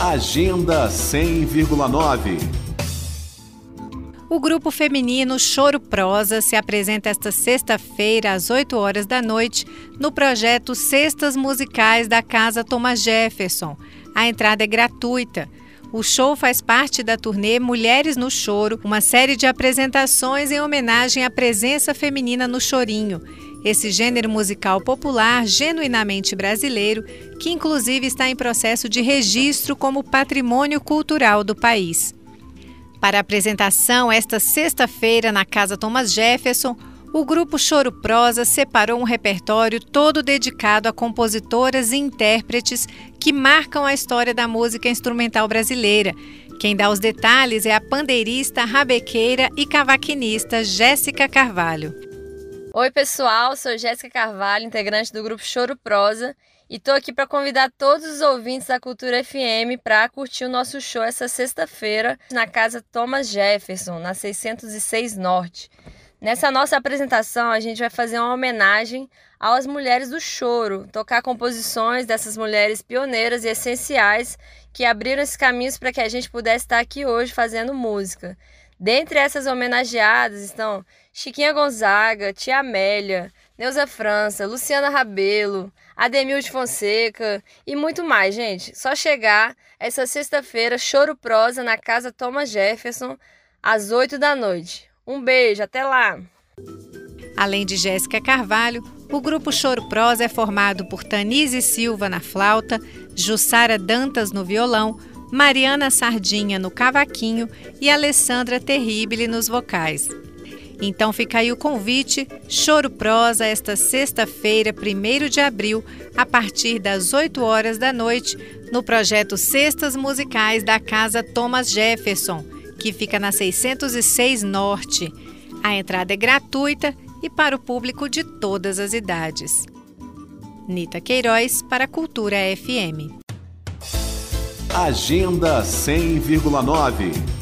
Agenda 100,9 o grupo feminino Choro Prosa se apresenta esta sexta-feira, às 8 horas da noite, no projeto Cestas Musicais da Casa Thomas Jefferson. A entrada é gratuita. O show faz parte da turnê Mulheres no Choro, uma série de apresentações em homenagem à presença feminina no chorinho. Esse gênero musical popular, genuinamente brasileiro, que inclusive está em processo de registro como patrimônio cultural do país. Para a apresentação esta sexta-feira na Casa Thomas Jefferson, o grupo Choro Prosa separou um repertório todo dedicado a compositoras e intérpretes que marcam a história da música instrumental brasileira. Quem dá os detalhes é a pandeirista, rabequeira e cavaquinista Jéssica Carvalho. Oi, pessoal, sou Jéssica Carvalho, integrante do grupo Choro Prosa, e tô aqui para convidar todos os ouvintes da Cultura FM para curtir o nosso show essa sexta-feira na Casa Thomas Jefferson, na 606 Norte. Nessa nossa apresentação, a gente vai fazer uma homenagem às mulheres do choro, tocar composições dessas mulheres pioneiras e essenciais que abriram esses caminhos para que a gente pudesse estar aqui hoje fazendo música. Dentre essas homenageadas estão Chiquinha Gonzaga, Tia Amélia, Neuza França, Luciana Rabelo, Ademil de Fonseca e muito mais, gente. Só chegar essa sexta-feira, choro prosa na casa Thomas Jefferson, às 8 da noite. Um beijo, até lá! Além de Jéssica Carvalho, o grupo Choro Prosa é formado por Tanise Silva na flauta, Jussara Dantas no violão, Mariana Sardinha no cavaquinho e Alessandra Terribile nos vocais. Então fica aí o convite, Choro Prosa, esta sexta-feira, 1 de abril, a partir das 8 horas da noite, no projeto Cestas Musicais da Casa Thomas Jefferson, que fica na 606 Norte. A entrada é gratuita e para o público de todas as idades. Nita Queiroz, para a Cultura FM. Agenda 100,9